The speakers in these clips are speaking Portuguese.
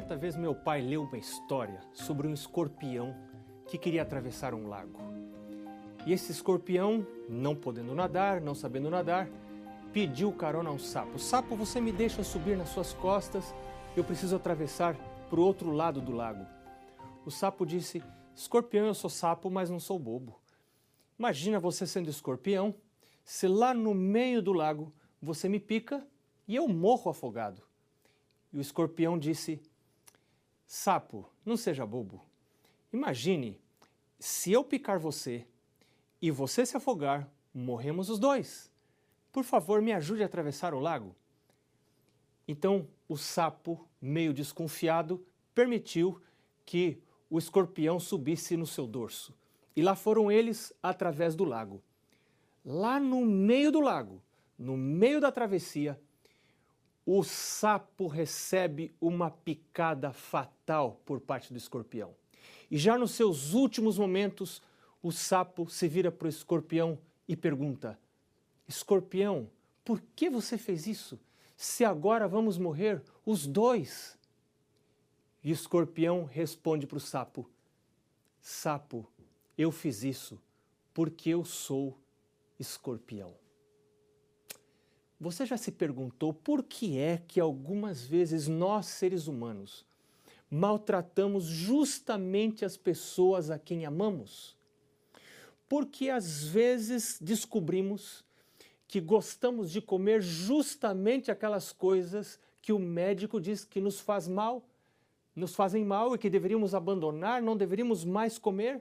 Certa vez meu pai leu uma história sobre um escorpião que queria atravessar um lago. E esse escorpião, não podendo nadar, não sabendo nadar, pediu carona a um sapo. Sapo, você me deixa subir nas suas costas, eu preciso atravessar para o outro lado do lago. O sapo disse: Escorpião, eu sou sapo, mas não sou bobo. Imagina você sendo escorpião, se lá no meio do lago você me pica e eu morro afogado. E o escorpião disse: Sapo, não seja bobo. Imagine se eu picar você e você se afogar, morremos os dois. Por favor, me ajude a atravessar o lago. Então o sapo, meio desconfiado, permitiu que o escorpião subisse no seu dorso. E lá foram eles através do lago. Lá no meio do lago, no meio da travessia, o sapo recebe uma picada fatal por parte do escorpião. E já nos seus últimos momentos, o sapo se vira para o escorpião e pergunta: Escorpião, por que você fez isso? Se agora vamos morrer os dois. E o escorpião responde para o sapo: Sapo, eu fiz isso porque eu sou escorpião. Você já se perguntou por que é que algumas vezes nós, seres humanos, maltratamos justamente as pessoas a quem amamos? Porque às vezes descobrimos que gostamos de comer justamente aquelas coisas que o médico diz que nos faz mal, nos fazem mal e que deveríamos abandonar, não deveríamos mais comer?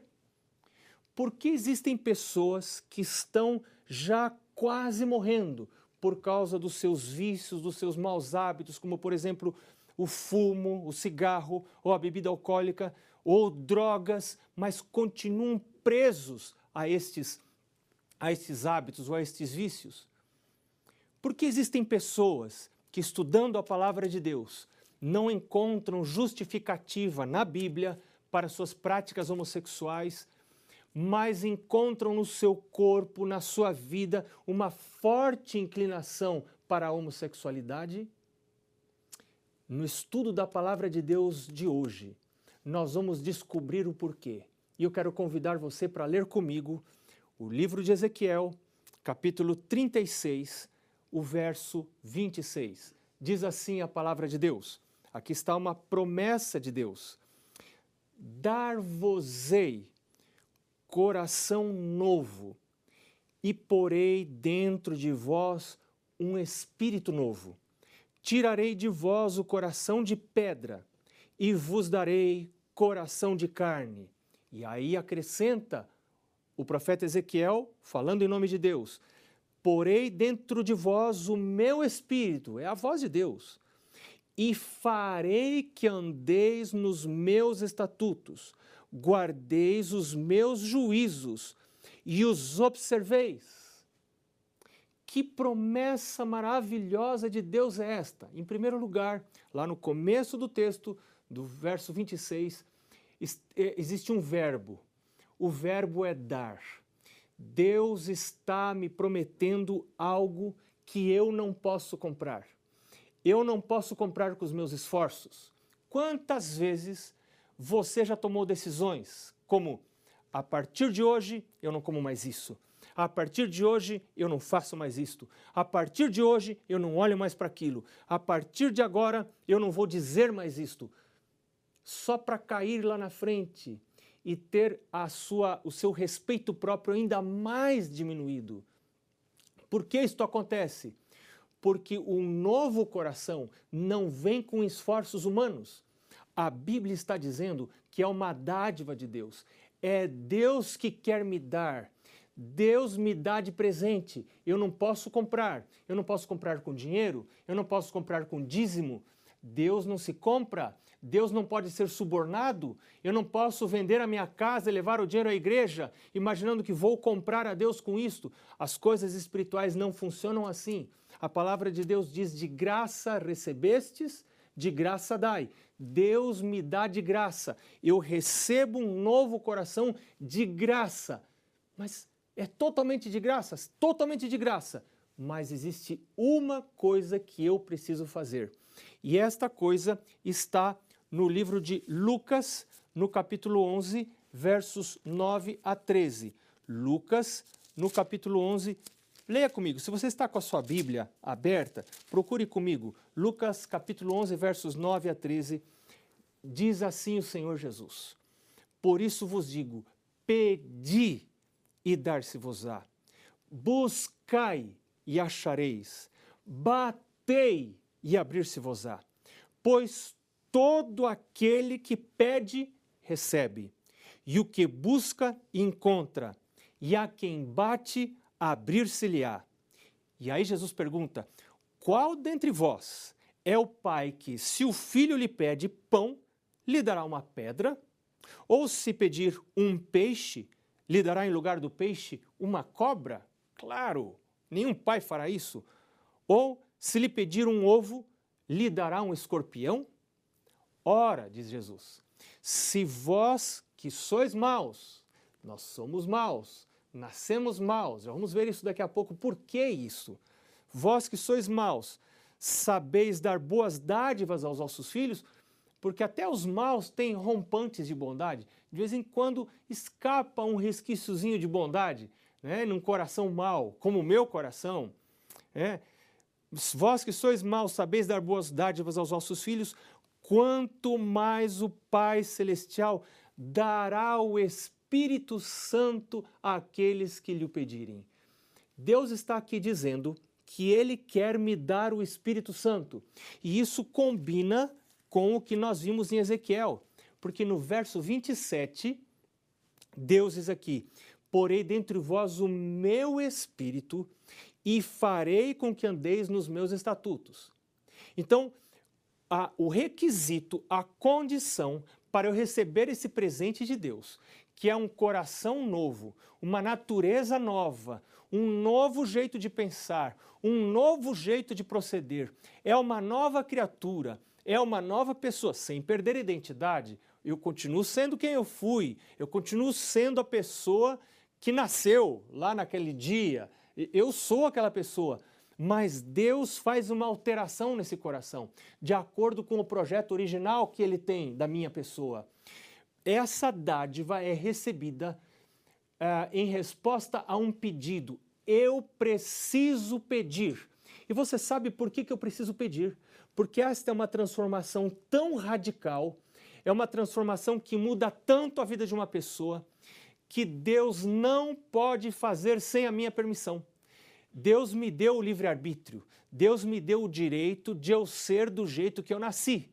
Por que existem pessoas que estão já quase morrendo por causa dos seus vícios, dos seus maus hábitos, como por exemplo o fumo, o cigarro ou a bebida alcoólica ou drogas, mas continuam presos a estes, a estes hábitos ou a estes vícios? Porque existem pessoas que, estudando a palavra de Deus, não encontram justificativa na Bíblia para suas práticas homossexuais mas encontram no seu corpo, na sua vida, uma forte inclinação para a homossexualidade? No estudo da palavra de Deus de hoje, nós vamos descobrir o porquê. E eu quero convidar você para ler comigo o livro de Ezequiel, capítulo 36, o verso 26. Diz assim a palavra de Deus. Aqui está uma promessa de Deus. Dar-vos-ei coração novo, e porei dentro de vós um espírito novo. Tirarei de vós o coração de pedra, e vos darei coração de carne. E aí acrescenta o profeta Ezequiel, falando em nome de Deus: Porei dentro de vós o meu espírito, é a voz de Deus, e farei que andeis nos meus estatutos guardeis os meus juízos e os observeis. Que promessa maravilhosa de Deus é esta? Em primeiro lugar, lá no começo do texto, do verso 26, é, existe um verbo. O verbo é dar. Deus está me prometendo algo que eu não posso comprar. Eu não posso comprar com os meus esforços. Quantas vezes você já tomou decisões como a partir de hoje eu não como mais isso. A partir de hoje eu não faço mais isto. A partir de hoje eu não olho mais para aquilo. A partir de agora eu não vou dizer mais isto. Só para cair lá na frente e ter a sua, o seu respeito próprio ainda mais diminuído. Por que isto acontece? Porque o novo coração não vem com esforços humanos a Bíblia está dizendo que é uma dádiva de Deus. É Deus que quer me dar. Deus me dá de presente. Eu não posso comprar. Eu não posso comprar com dinheiro. Eu não posso comprar com dízimo. Deus não se compra. Deus não pode ser subornado. Eu não posso vender a minha casa e levar o dinheiro à igreja, imaginando que vou comprar a Deus com isto. As coisas espirituais não funcionam assim. A palavra de Deus diz: de graça recebestes, de graça dai. Deus me dá de graça. Eu recebo um novo coração de graça. Mas é totalmente de graça, totalmente de graça. Mas existe uma coisa que eu preciso fazer. E esta coisa está no livro de Lucas, no capítulo 11, versos 9 a 13. Lucas, no capítulo 11, leia comigo. Se você está com a sua Bíblia aberta, procure comigo. Lucas, capítulo 11, versos 9 a 13. Diz assim o Senhor Jesus: Por isso vos digo: pedi e dar-se-vos-á. Buscai e achareis. Batei e abrir-se-vos-á. Pois todo aquele que pede, recebe. E o que busca, encontra. E a quem bate, abrir-se-lhe-á. E aí Jesus pergunta: Qual dentre vós é o pai que, se o filho lhe pede pão, lhe dará uma pedra? Ou se pedir um peixe, lhe dará em lugar do peixe uma cobra? Claro, nenhum pai fará isso. Ou se lhe pedir um ovo, lhe dará um escorpião? Ora, diz Jesus, se vós que sois maus, nós somos maus, nascemos maus, já vamos ver isso daqui a pouco, por que isso? Vós que sois maus, sabeis dar boas dádivas aos vossos filhos, porque até os maus têm rompantes de bondade. De vez em quando escapa um resquíciozinho de bondade, né, num coração mau, como o meu coração. É. Vós que sois maus, sabeis dar boas dádivas aos vossos filhos, quanto mais o Pai Celestial dará o Espírito Santo àqueles que lhe o pedirem. Deus está aqui dizendo que Ele quer me dar o Espírito Santo. E isso combina com o que nós vimos em Ezequiel, porque no verso 27, Deus diz aqui: Porei dentre vós o meu Espírito e farei com que andeis nos meus estatutos. Então, a, o requisito, a condição para eu receber esse presente de Deus, que é um coração novo, uma natureza nova, um novo jeito de pensar, um novo jeito de proceder, é uma nova criatura, é uma nova pessoa, sem perder a identidade. Eu continuo sendo quem eu fui, eu continuo sendo a pessoa que nasceu lá naquele dia, eu sou aquela pessoa, mas Deus faz uma alteração nesse coração, de acordo com o projeto original que ele tem da minha pessoa. Essa dádiva é recebida uh, em resposta a um pedido. Eu preciso pedir. E você sabe por que, que eu preciso pedir? Porque esta é uma transformação tão radical, é uma transformação que muda tanto a vida de uma pessoa, que Deus não pode fazer sem a minha permissão. Deus me deu o livre-arbítrio, Deus me deu o direito de eu ser do jeito que eu nasci.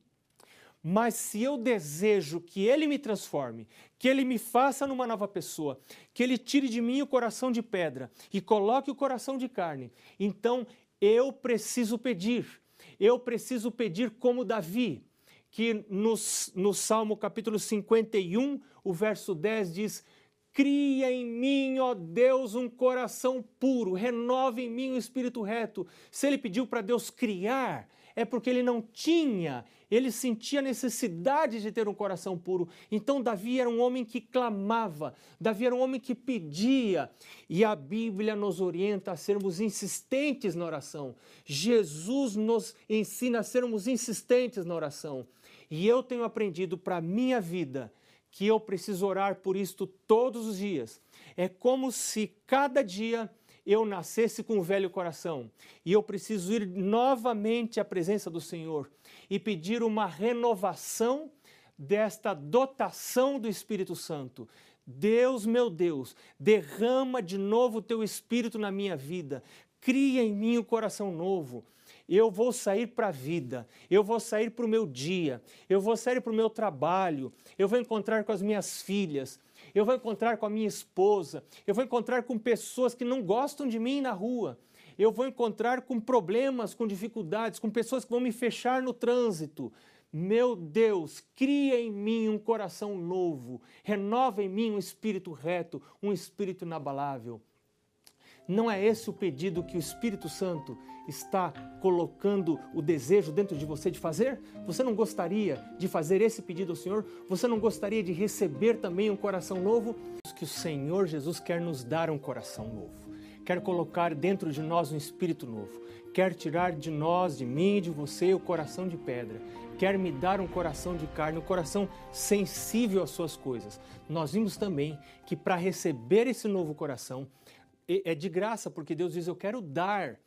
Mas se eu desejo que Ele me transforme, que Ele me faça numa nova pessoa, que Ele tire de mim o coração de pedra e coloque o coração de carne, então eu preciso pedir. Eu preciso pedir como Davi, que no, no Salmo capítulo 51, o verso 10 diz: Cria em mim, ó Deus, um coração puro, renova em mim um espírito reto. Se ele pediu para Deus criar, é porque ele não tinha, ele sentia necessidade de ter um coração puro. Então, Davi era um homem que clamava, Davi era um homem que pedia. E a Bíblia nos orienta a sermos insistentes na oração. Jesus nos ensina a sermos insistentes na oração. E eu tenho aprendido para a minha vida que eu preciso orar por isto todos os dias. É como se cada dia eu nascesse com um velho coração. E eu preciso ir novamente à presença do Senhor e pedir uma renovação desta dotação do Espírito Santo. Deus, meu Deus, derrama de novo o teu Espírito na minha vida, cria em mim um coração novo. Eu vou sair para a vida, eu vou sair para o meu dia, eu vou sair para o meu trabalho, eu vou encontrar com as minhas filhas, eu vou encontrar com a minha esposa, eu vou encontrar com pessoas que não gostam de mim na rua, eu vou encontrar com problemas, com dificuldades, com pessoas que vão me fechar no trânsito. Meu Deus, cria em mim um coração novo, renova em mim um espírito reto, um espírito inabalável. Não é esse o pedido que o Espírito Santo está colocando o desejo dentro de você de fazer? Você não gostaria de fazer esse pedido ao Senhor? Você não gostaria de receber também um coração novo? Que o Senhor Jesus quer nos dar um coração novo quer colocar dentro de nós um espírito novo, quer tirar de nós, de mim e de você, o coração de pedra, quer me dar um coração de carne, um coração sensível às suas coisas. Nós vimos também que para receber esse novo coração é de graça, porque Deus diz: Eu quero dar.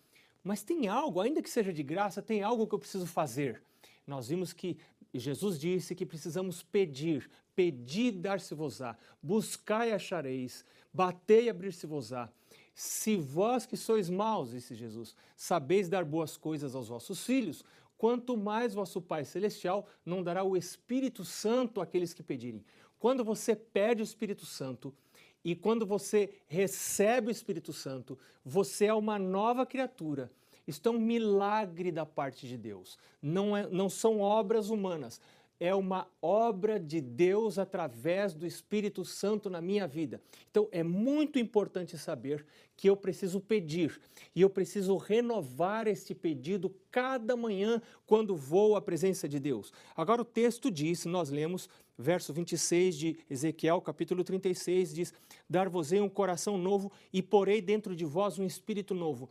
Mas tem algo, ainda que seja de graça, tem algo que eu preciso fazer. Nós vimos que Jesus disse que precisamos pedir, pedir dar-se-vos-á, buscai e achareis, batei e abrir-se-vos-á. Se vós que sois maus, disse Jesus, sabeis dar boas coisas aos vossos filhos, quanto mais vosso Pai Celestial não dará o Espírito Santo àqueles que pedirem. Quando você pede o Espírito Santo e quando você recebe o Espírito Santo, você é uma nova criatura. Isto é um milagre da parte de Deus. Não, é, não são obras humanas é uma obra de Deus através do Espírito Santo na minha vida. Então é muito importante saber que eu preciso pedir e eu preciso renovar este pedido cada manhã quando vou à presença de Deus. Agora o texto diz, nós lemos verso 26 de Ezequiel, capítulo 36, diz: Dar-vos-ei um coração novo e porei dentro de vós um espírito novo.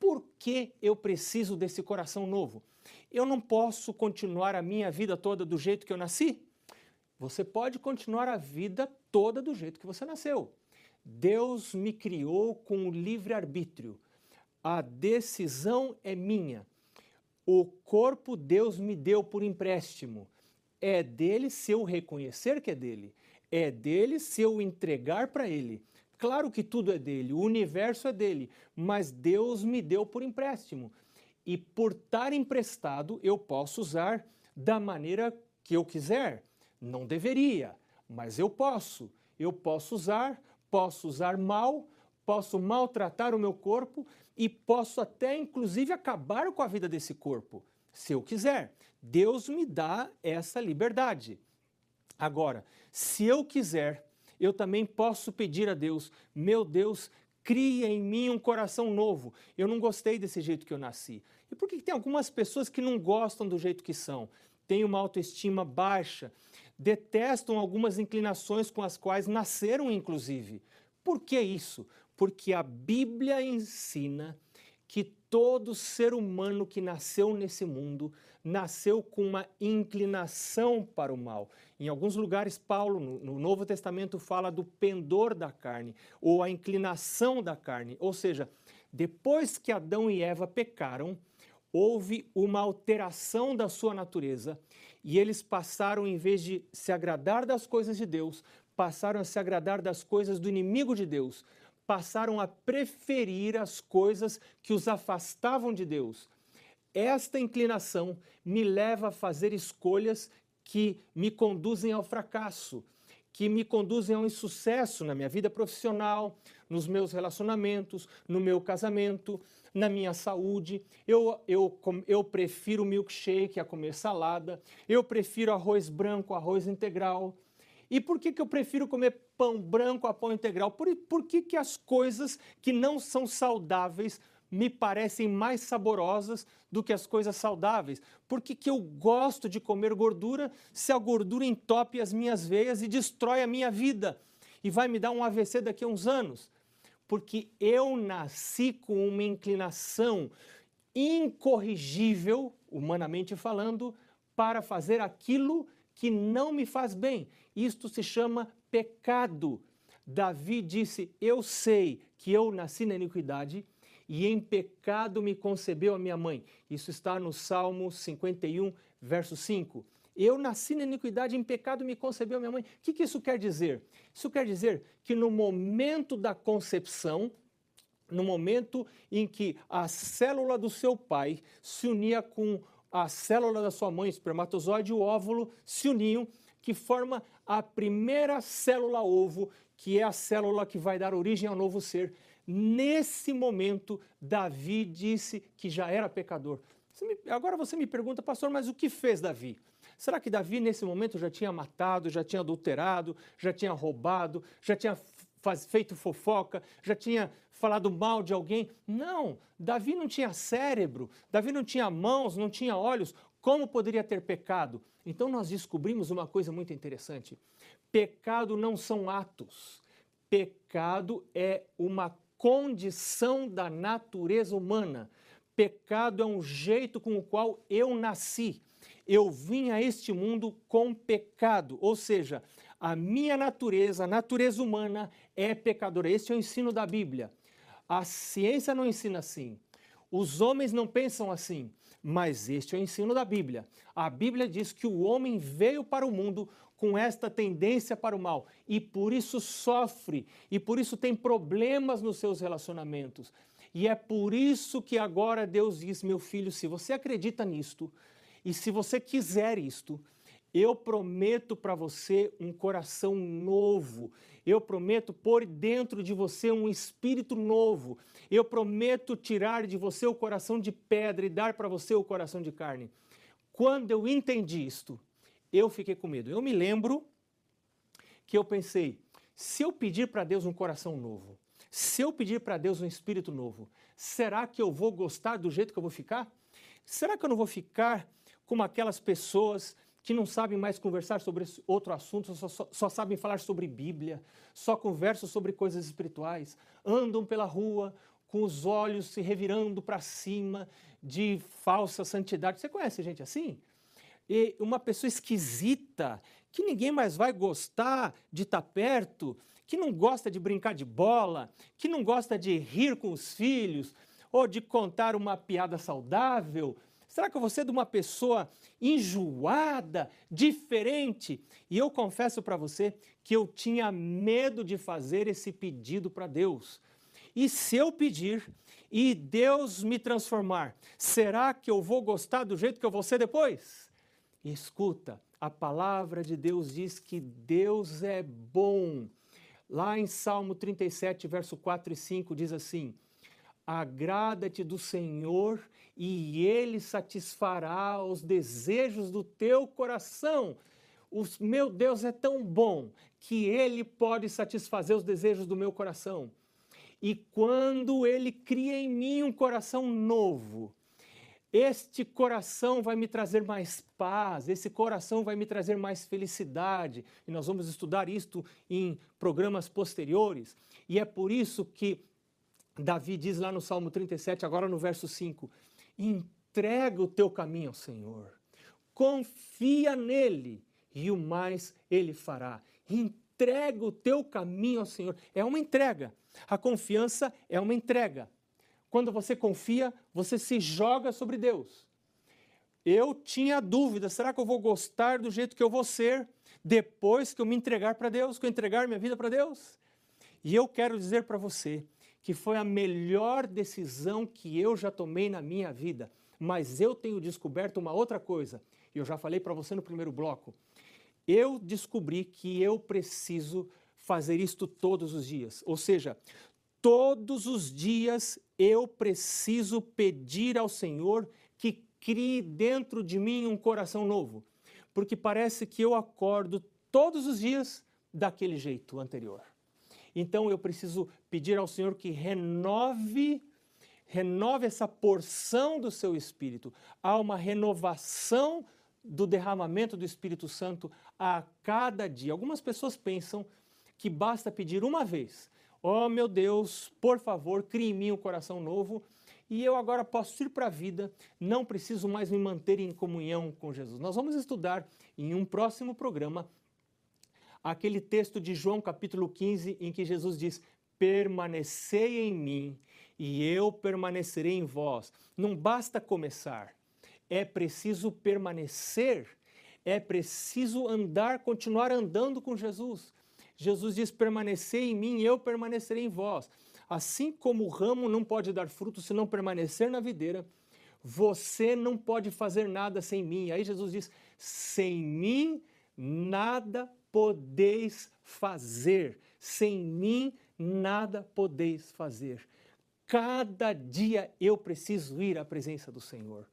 Por que eu preciso desse coração novo? Eu não posso continuar a minha vida toda do jeito que eu nasci. Você pode continuar a vida toda do jeito que você nasceu. Deus me criou com livre-arbítrio. A decisão é minha. O corpo Deus me deu por empréstimo. É dele se eu reconhecer que é dele. É dele se eu entregar para ele. Claro que tudo é dele, o universo é dele, mas Deus me deu por empréstimo e por estar emprestado eu posso usar da maneira que eu quiser. Não deveria, mas eu posso. Eu posso usar, posso usar mal, posso maltratar o meu corpo e posso até inclusive acabar com a vida desse corpo, se eu quiser. Deus me dá essa liberdade. Agora, se eu quiser, eu também posso pedir a Deus, meu Deus, cria em mim um coração novo. Eu não gostei desse jeito que eu nasci. E por que tem algumas pessoas que não gostam do jeito que são? Têm uma autoestima baixa, detestam algumas inclinações com as quais nasceram, inclusive. Por que isso? Porque a Bíblia ensina que todo ser humano que nasceu nesse mundo nasceu com uma inclinação para o mal. Em alguns lugares, Paulo, no Novo Testamento, fala do pendor da carne, ou a inclinação da carne. Ou seja, depois que Adão e Eva pecaram, houve uma alteração da sua natureza e eles passaram, em vez de se agradar das coisas de Deus, passaram a se agradar das coisas do inimigo de Deus, passaram a preferir as coisas que os afastavam de Deus. Esta inclinação me leva a fazer escolhas que me conduzem ao fracasso, que me conduzem ao insucesso na minha vida profissional, nos meus relacionamentos, no meu casamento, na minha saúde. Eu, eu, eu prefiro milkshake a comer salada. Eu prefiro arroz branco, arroz integral. E por que, que eu prefiro comer pão branco a pão integral? Por, por que, que as coisas que não são saudáveis me parecem mais saborosas do que as coisas saudáveis? Por que, que eu gosto de comer gordura se a gordura entope as minhas veias e destrói a minha vida? E vai me dar um AVC daqui a uns anos? porque eu nasci com uma inclinação incorrigível, humanamente falando, para fazer aquilo que não me faz bem. Isto se chama pecado. Davi disse: Eu sei que eu nasci na iniquidade e em pecado me concebeu a minha mãe. Isso está no Salmo 51, verso 5. Eu nasci na iniquidade, em pecado me concebeu minha mãe. O que, que isso quer dizer? Isso quer dizer que no momento da concepção, no momento em que a célula do seu pai se unia com a célula da sua mãe, espermatozoide e o óvulo se uniam, que forma a primeira célula ovo, que é a célula que vai dar origem ao novo ser. Nesse momento, Davi disse que já era pecador. Você me, agora você me pergunta, pastor, mas o que fez Davi? Será que Davi, nesse momento, já tinha matado, já tinha adulterado, já tinha roubado, já tinha faz, feito fofoca, já tinha falado mal de alguém? Não, Davi não tinha cérebro, Davi não tinha mãos, não tinha olhos. Como poderia ter pecado? Então nós descobrimos uma coisa muito interessante. Pecado não são atos. Pecado é uma condição da natureza humana. Pecado é um jeito com o qual eu nasci. Eu vim a este mundo com pecado, ou seja, a minha natureza, a natureza humana é pecadora. Este é o ensino da Bíblia. A ciência não ensina assim. Os homens não pensam assim, mas este é o ensino da Bíblia. A Bíblia diz que o homem veio para o mundo com esta tendência para o mal e por isso sofre e por isso tem problemas nos seus relacionamentos. E é por isso que agora Deus diz: meu filho, se você acredita nisto e se você quiser isto, eu prometo para você um coração novo. Eu prometo pôr dentro de você um espírito novo. Eu prometo tirar de você o coração de pedra e dar para você o coração de carne. Quando eu entendi isto, eu fiquei com medo. Eu me lembro que eu pensei: se eu pedir para Deus um coração novo, se eu pedir para Deus um espírito novo, será que eu vou gostar do jeito que eu vou ficar? Será que eu não vou ficar como aquelas pessoas que não sabem mais conversar sobre outro assunto, só, só, só, sabem falar sobre Bíblia, só conversam sobre coisas espirituais, andam pela rua com os olhos se revirando para cima de falsa santidade. Você conhece gente assim? E uma pessoa esquisita, que ninguém mais vai gostar de estar tá perto, que não gosta de brincar de bola, que não gosta de rir com os filhos, ou de contar uma piada saudável, Será que você é de uma pessoa enjoada, diferente? E eu confesso para você que eu tinha medo de fazer esse pedido para Deus. E se eu pedir e Deus me transformar, será que eu vou gostar do jeito que eu vou ser depois? Escuta, a palavra de Deus diz que Deus é bom. Lá em Salmo 37, verso 4 e 5 diz assim: Agrada-te do Senhor e Ele satisfará os desejos do teu coração. O meu Deus é tão bom que Ele pode satisfazer os desejos do meu coração. E quando Ele cria em mim um coração novo, este coração vai me trazer mais paz, esse coração vai me trazer mais felicidade. E nós vamos estudar isto em programas posteriores. E é por isso que Davi diz lá no Salmo 37, agora no verso 5: entrega o teu caminho ao Senhor, confia nele e o mais ele fará. Entrega o teu caminho ao Senhor. É uma entrega. A confiança é uma entrega. Quando você confia, você se joga sobre Deus. Eu tinha dúvida: será que eu vou gostar do jeito que eu vou ser depois que eu me entregar para Deus, que eu entregar minha vida para Deus? E eu quero dizer para você que foi a melhor decisão que eu já tomei na minha vida. Mas eu tenho descoberto uma outra coisa, e eu já falei para você no primeiro bloco. Eu descobri que eu preciso fazer isto todos os dias. Ou seja, todos os dias eu preciso pedir ao Senhor que crie dentro de mim um coração novo. Porque parece que eu acordo todos os dias daquele jeito anterior. Então eu preciso pedir ao Senhor que renove renove essa porção do seu espírito. Há uma renovação do derramamento do Espírito Santo a cada dia. Algumas pessoas pensam que basta pedir uma vez. Oh meu Deus, por favor, crie em mim um coração novo e eu agora posso ir para a vida, não preciso mais me manter em comunhão com Jesus. Nós vamos estudar em um próximo programa aquele texto de João capítulo 15 em que Jesus diz: Permanecei em mim e eu permanecerei em vós. Não basta começar, é preciso permanecer, é preciso andar, continuar andando com Jesus. Jesus diz: Permanecei em mim e eu permanecerei em vós. Assim como o ramo não pode dar fruto se não permanecer na videira, você não pode fazer nada sem mim. Aí Jesus diz: Sem mim nada podeis fazer. Sem mim, nada podeis fazer. Cada dia eu preciso ir à presença do Senhor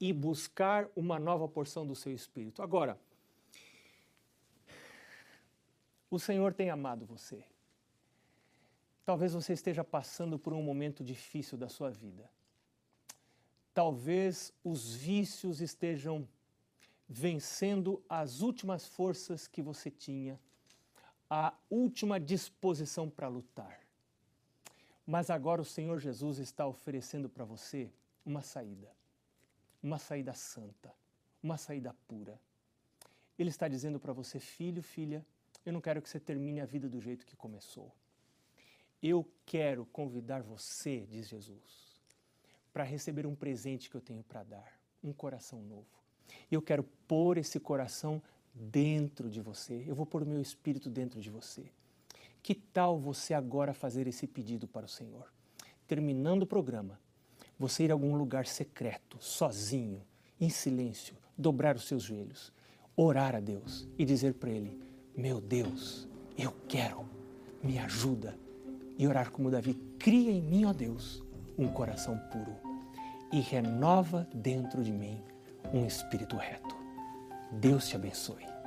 e buscar uma nova porção do seu espírito. Agora, o Senhor tem amado você. Talvez você esteja passando por um momento difícil da sua vida. Talvez os vícios estejam vencendo as últimas forças que você tinha, a última disposição para lutar. Mas agora o Senhor Jesus está oferecendo para você uma saída, uma saída santa, uma saída pura. Ele está dizendo para você, filho, filha, eu não quero que você termine a vida do jeito que começou. Eu quero convidar você, diz Jesus, para receber um presente que eu tenho para dar, um coração novo. Eu quero pôr esse coração dentro de você. Eu vou pôr o meu espírito dentro de você. Que tal você agora fazer esse pedido para o Senhor? Terminando o programa, você ir a algum lugar secreto, sozinho, em silêncio, dobrar os seus joelhos, orar a Deus e dizer para Ele: Meu Deus, eu quero, me ajuda. E orar como Davi: Cria em mim, ó Deus, um coração puro e renova dentro de mim um espírito reto. Deus te abençoe.